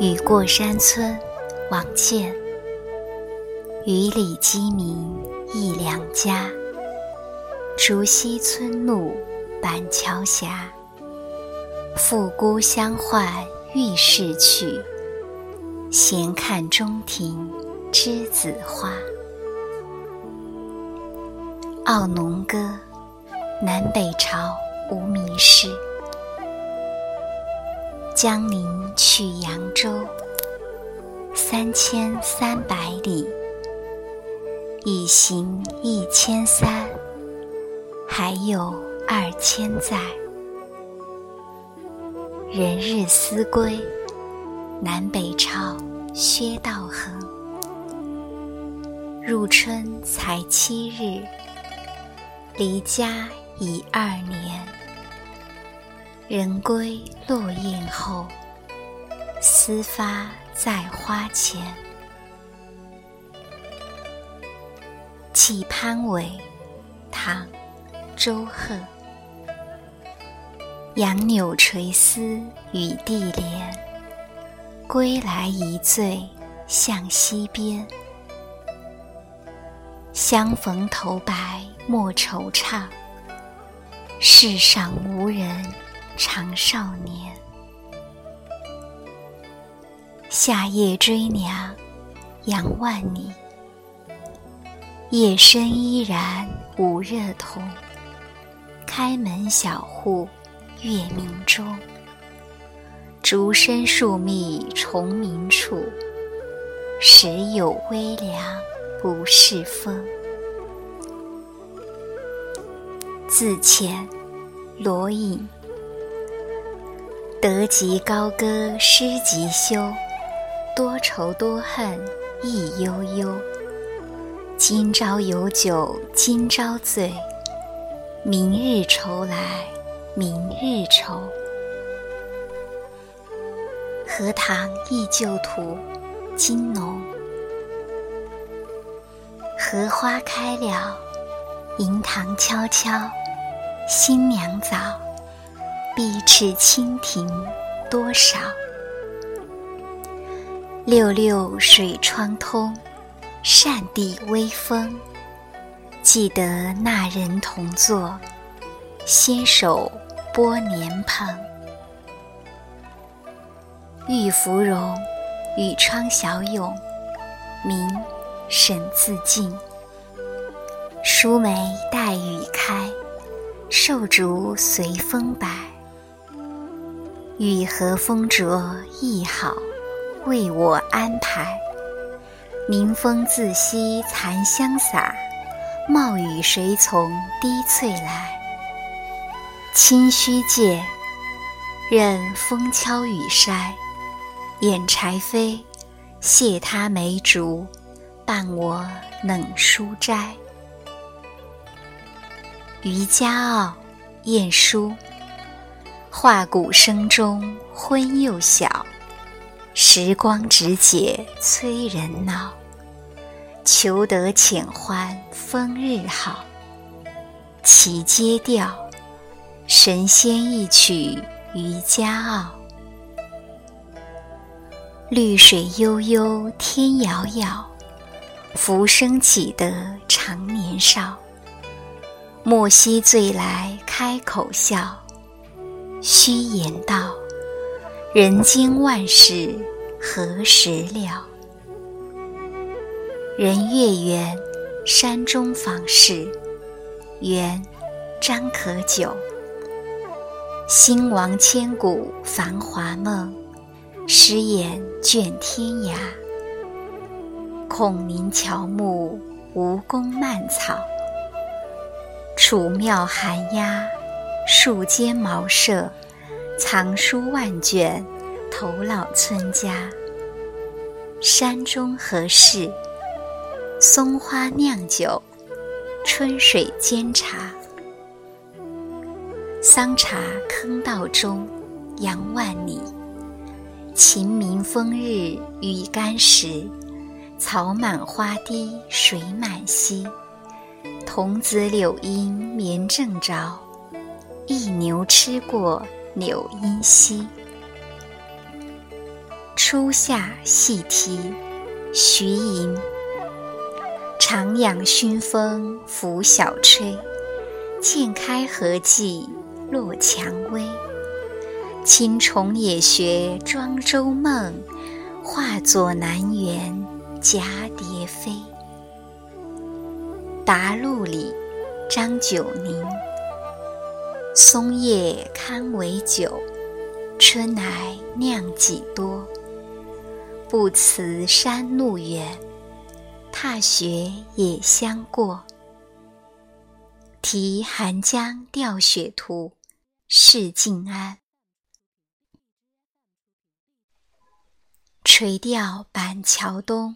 雨过山村，望见。雨里鸡鸣一两家。竹溪村路板桥斜。复故乡唤欲逝去，闲看中庭栀子花。《傲农歌》南北朝无名氏。江陵去扬州，三千三百里，已行一千三，还有二千载。人日思归，南北朝薛道衡。入春才七日，离家已二年。人归落雁后，思发在花前。弃潘玮，唐·周贺。杨柳垂丝雨地连，归来一醉向西边。相逢头白莫惆怅，世上无人。长少年，夏夜追娘，杨万里。夜深依然无热同，开门小户月明中。竹深树密虫鸣处，时有微凉不是风。自遣罗隐。得即高歌失即休，多愁多恨亦悠悠。今朝有酒今朝醉，明日愁来明日愁。《荷塘忆旧图》金农。荷花开了，银塘悄悄，新娘早。碧池蜻蜓多少？六六水窗通，扇底微风。记得那人同坐，携手拨莲蓬。玉芙蓉，雨窗小咏，名沈自敬。疏梅带雨开，瘦竹随风摆。雨和风着亦好，为我安排。明风自西残香洒，冒雨谁从滴翠来？清虚界，任风敲雨筛。掩柴扉，谢他梅竹，伴我冷书斋。渔家傲，晏殊。画鼓声中昏又晓，时光只解催人恼。求得浅欢风日好，起阶调，神仙一曲渔家傲。绿水悠悠天遥遥，浮生几得长年少。莫惜醉来开口笑。虚言道：“人间万事何时了？”人月圆，山中访事。元，张可久。兴亡千古繁华梦，诗眼卷天涯。孔林乔木，吴宫蔓草。楚庙寒鸦。树间茅舍，藏书万卷，头老村家。山中何事？松花酿酒，春水煎茶。桑茶坑道中，杨万里。晴明风日雨干时，草满花堤水满溪。童子柳阴眠正着。一牛吃过柳荫稀。初夏细题，徐寅。长养熏风拂晓吹，渐开荷季落蔷薇。青虫也学庄周梦，化作南园蛱蝶飞。答录里，张九龄。松叶堪为酒，春来酿几多。不辞山路远，踏雪也相过。题寒江钓雪图，试晋安。垂钓板桥东，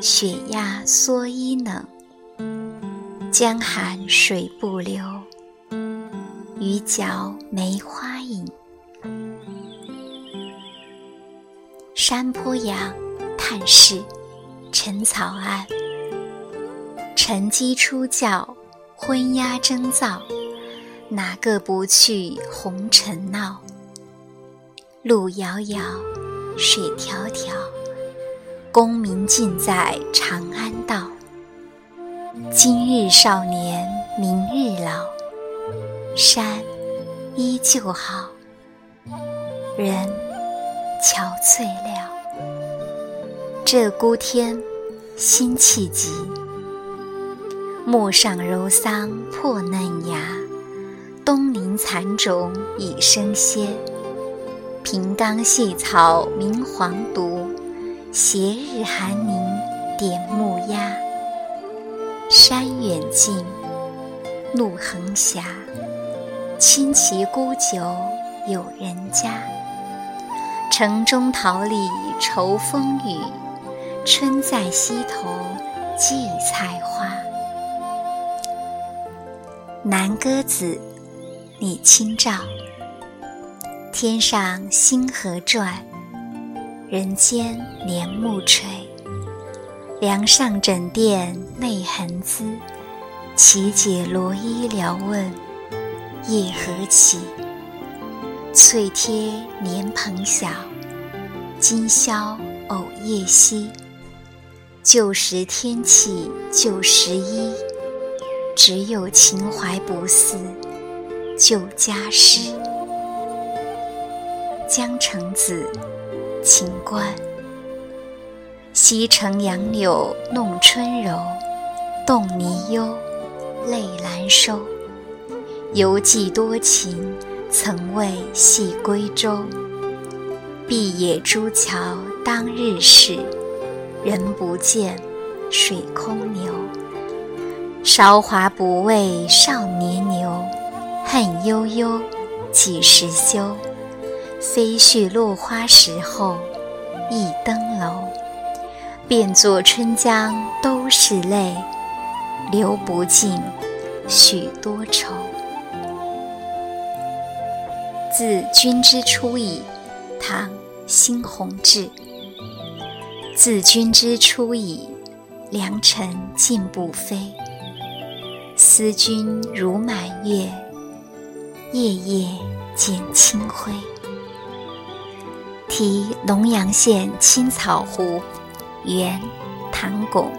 雪压蓑衣冷。江寒水不流，鱼饺梅花影。山坡羊，探视，陈草庵。晨鸡出叫，昏鸦争噪，哪个不去红尘闹？路遥遥，水迢迢，功名尽在长安道。今日少年，明日老，山依旧好，人。憔悴了，鹧鸪天，辛弃疾。陌上柔桑破嫩芽，东林残种已生歇。平冈细草明黄独，斜日寒林点木鸦。山远近，路横斜，轻骑沽酒有人家。城中桃李愁风雨，春在溪头荠菜花。南歌子，李清照。天上星河转，人间帘幕垂。梁上枕垫泪痕滋，齐解罗衣聊问夜何期。翠贴莲蓬晓，今宵藕叶稀。旧时天气旧时衣，只有情怀不似旧家时。江城子，秦观。西城杨柳弄春柔，动泥幽，泪阑收。犹记多情。曾为系归舟，碧野朱桥当日事，人不见，水空流。韶华不为少年留，恨悠悠，几时休？飞絮落花时候，一登楼，便作春江都是泪，流不尽，许多愁。自君之初矣，唐·辛弘志。自君之初矣，良辰尽不飞。思君如满月，夜夜见清辉。题龙阳县青草湖，元，唐巩。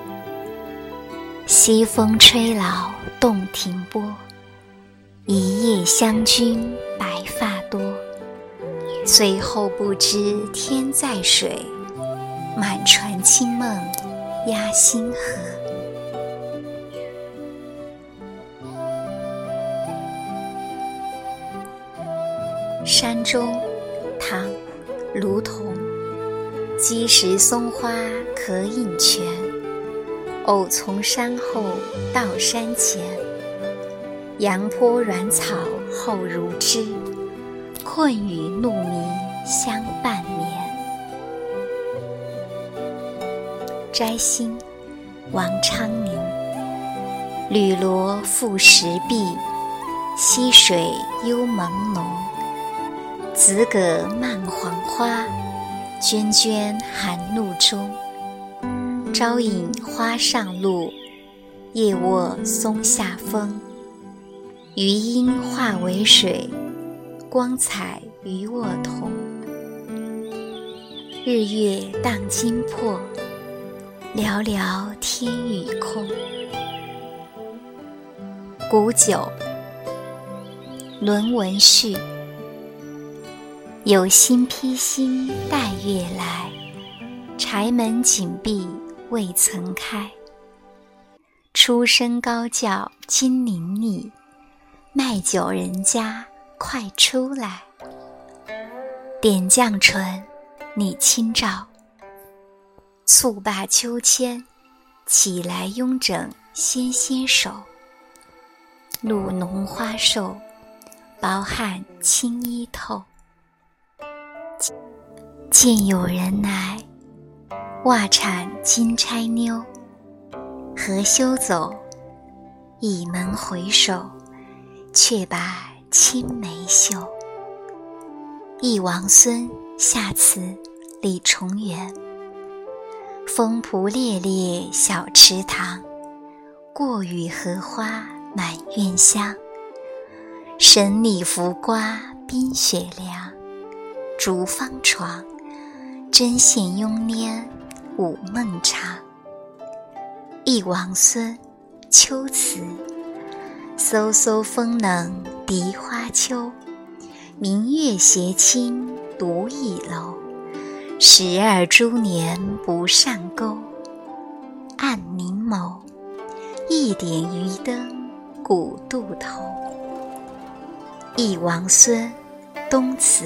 西风吹老洞庭波，一夜湘君白。醉后不知天在水，满船清梦压星河。山中，唐·卢仝。积石松花可饮泉，偶从山后到山前。杨坡软草后如织。困雨怒鸣相伴眠。摘星，王昌龄。绿萝覆石壁，溪水幽朦胧。紫葛漫黄花，涓涓寒露中。朝饮花上露，夜卧松下风。余音化为水。光彩与我同，日月荡金破，寥寥天宇空。古酒，伦文序。有心披星戴月来，柴门紧闭未曾开。出声高叫金陵逆，卖酒人家快出来。点绛唇。你清照，蹴罢秋千，起来拥整纤纤手。露浓花瘦，薄汗轻衣透。见有人来，袜铲金钗妞。何羞走？倚门回首，却把青梅嗅。忆王孙下词。李重元，风蒲猎猎小池塘，过雨荷花满院香。神里浮瓜冰雪凉，竹方床，针线慵拈午梦长。忆王孙，秋词，飕飕风冷荻花秋，明月斜倾独倚楼。十二珠帘不上钩，暗凝眸，一点渔灯古渡头。忆王孙，东辞。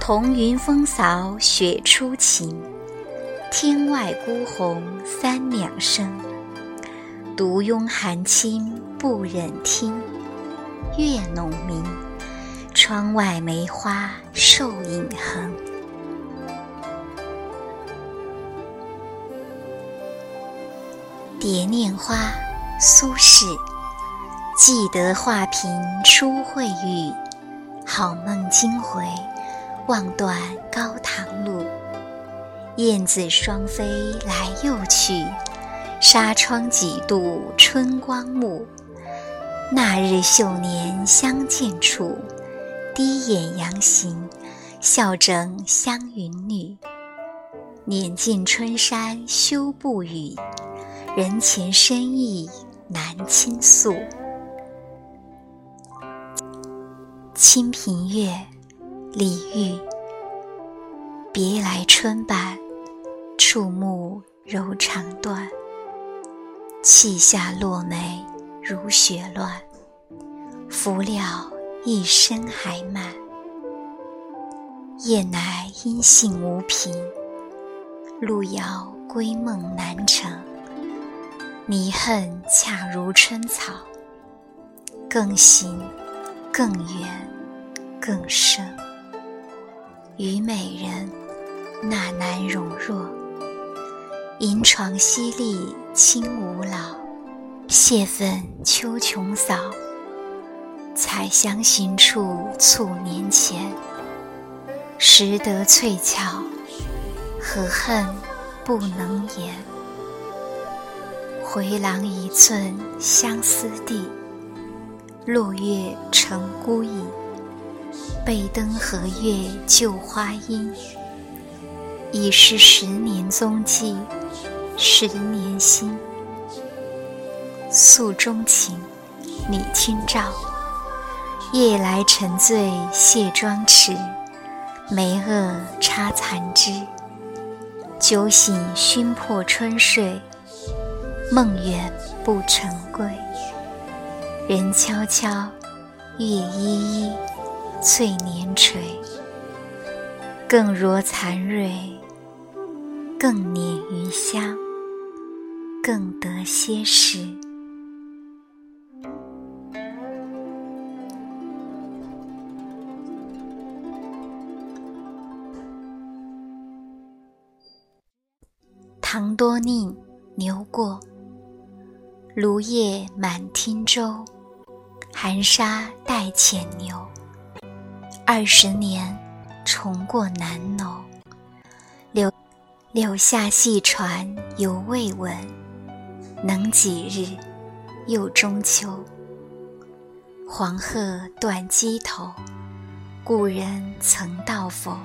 彤云风扫雪初晴，天外孤鸿三两声。独拥寒衾不忍听，月浓明，窗外梅花瘦影横。蝶念花，苏轼。记得画屏初会遇，好梦惊回，望断高堂路。燕子双飞来又去，纱窗几度春光暮。那日秀年相见处，低眼扬行，笑整湘云女。碾尽春山修不语。人前深意难倾诉，《清平乐·李煜》。别来春半，触目柔肠断。泣下落梅如雪乱，拂了一身还满。夜乃音信无凭，路遥归梦难成。离恨恰如春草，更行更远更深。虞美人，纳兰容若？银床淅沥清无老，谢粉秋琼扫。采香行处促年前，识得翠翘，何恨不能言？回廊一寸相思地，落月成孤影。背灯和月旧花阴，已是十年踪迹，十年心。诉衷情，拟清照。夜来沉醉卸妆池，眉萼插残枝。酒醒熏破春睡。梦远不成归，人悄悄，月依依，翠帘垂。更若残蕊，更捻余香，更得些时。唐多宁牛过。芦叶满汀洲，寒沙带浅牛。二十年，重过南楼。柳柳下细船犹未闻，能几日，又中秋。黄鹤断机头，故人曾道否？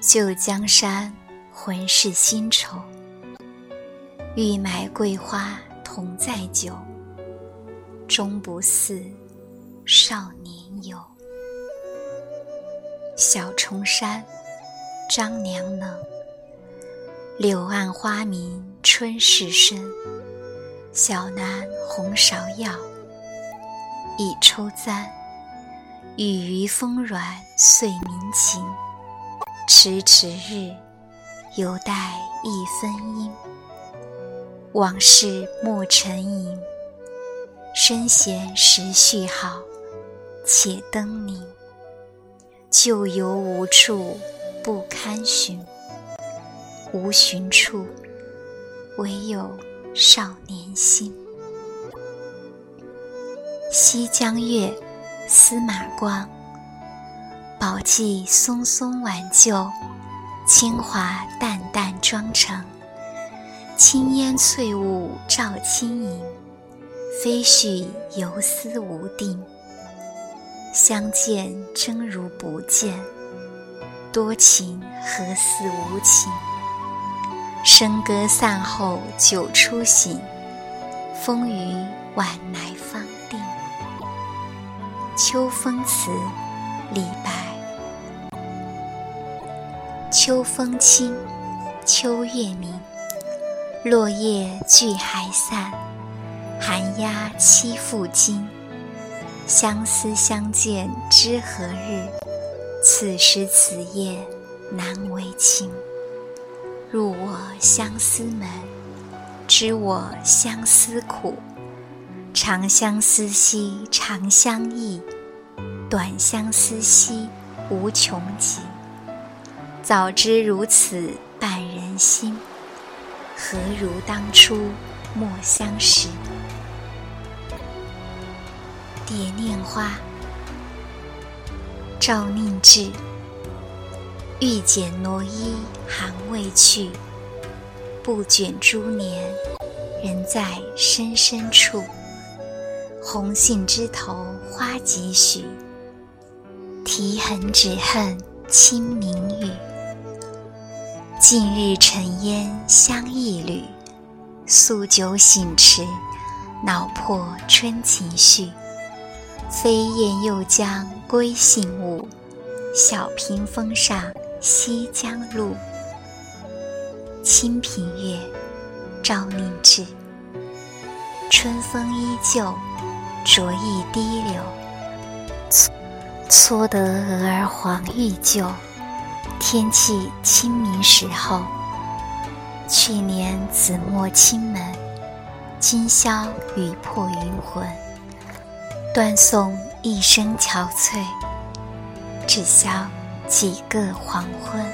旧江山，浑是新愁。欲买桂花同载酒，终不似少年游。小重山，张娘冷。柳暗花明春事深，小南红芍药，一抽簪。雨余风软碎鸣情，迟迟日，犹带一分阴。往事莫沉吟，身闲时序好，且登临。旧游无处不堪寻，无寻处，唯有少年心。西江月，司马光。宝髻松松挽救，清华淡淡妆成。青烟翠雾照轻盈，飞絮游丝无定。相见真如不见，多情何似无情？笙歌散后酒初醒，风雨晚来方定。《秋风词》李白。秋风清，秋月明。落叶聚还散，寒鸦栖复惊。相思相见知何日？此时此夜难为情。入我相思门，知我相思苦。长相思兮长相忆，短相思兮无穷极。早知如此绊人心。何如当初莫相识？《蝶恋花》赵宁志。欲剪罗衣还未去，不卷珠帘人在深深处。红杏枝头花几许？啼痕只恨清明雨。近日尘烟香一缕，宿酒醒迟，恼破春情绪。飞燕又将归信物，小屏风上西江路。《清平乐》赵宁志。春风依旧，着一滴柳。搓得蛾儿黄欲旧。天气清明时候，去年紫陌青门，今宵雨破云魂。断送一生憔悴，只消几个黄昏。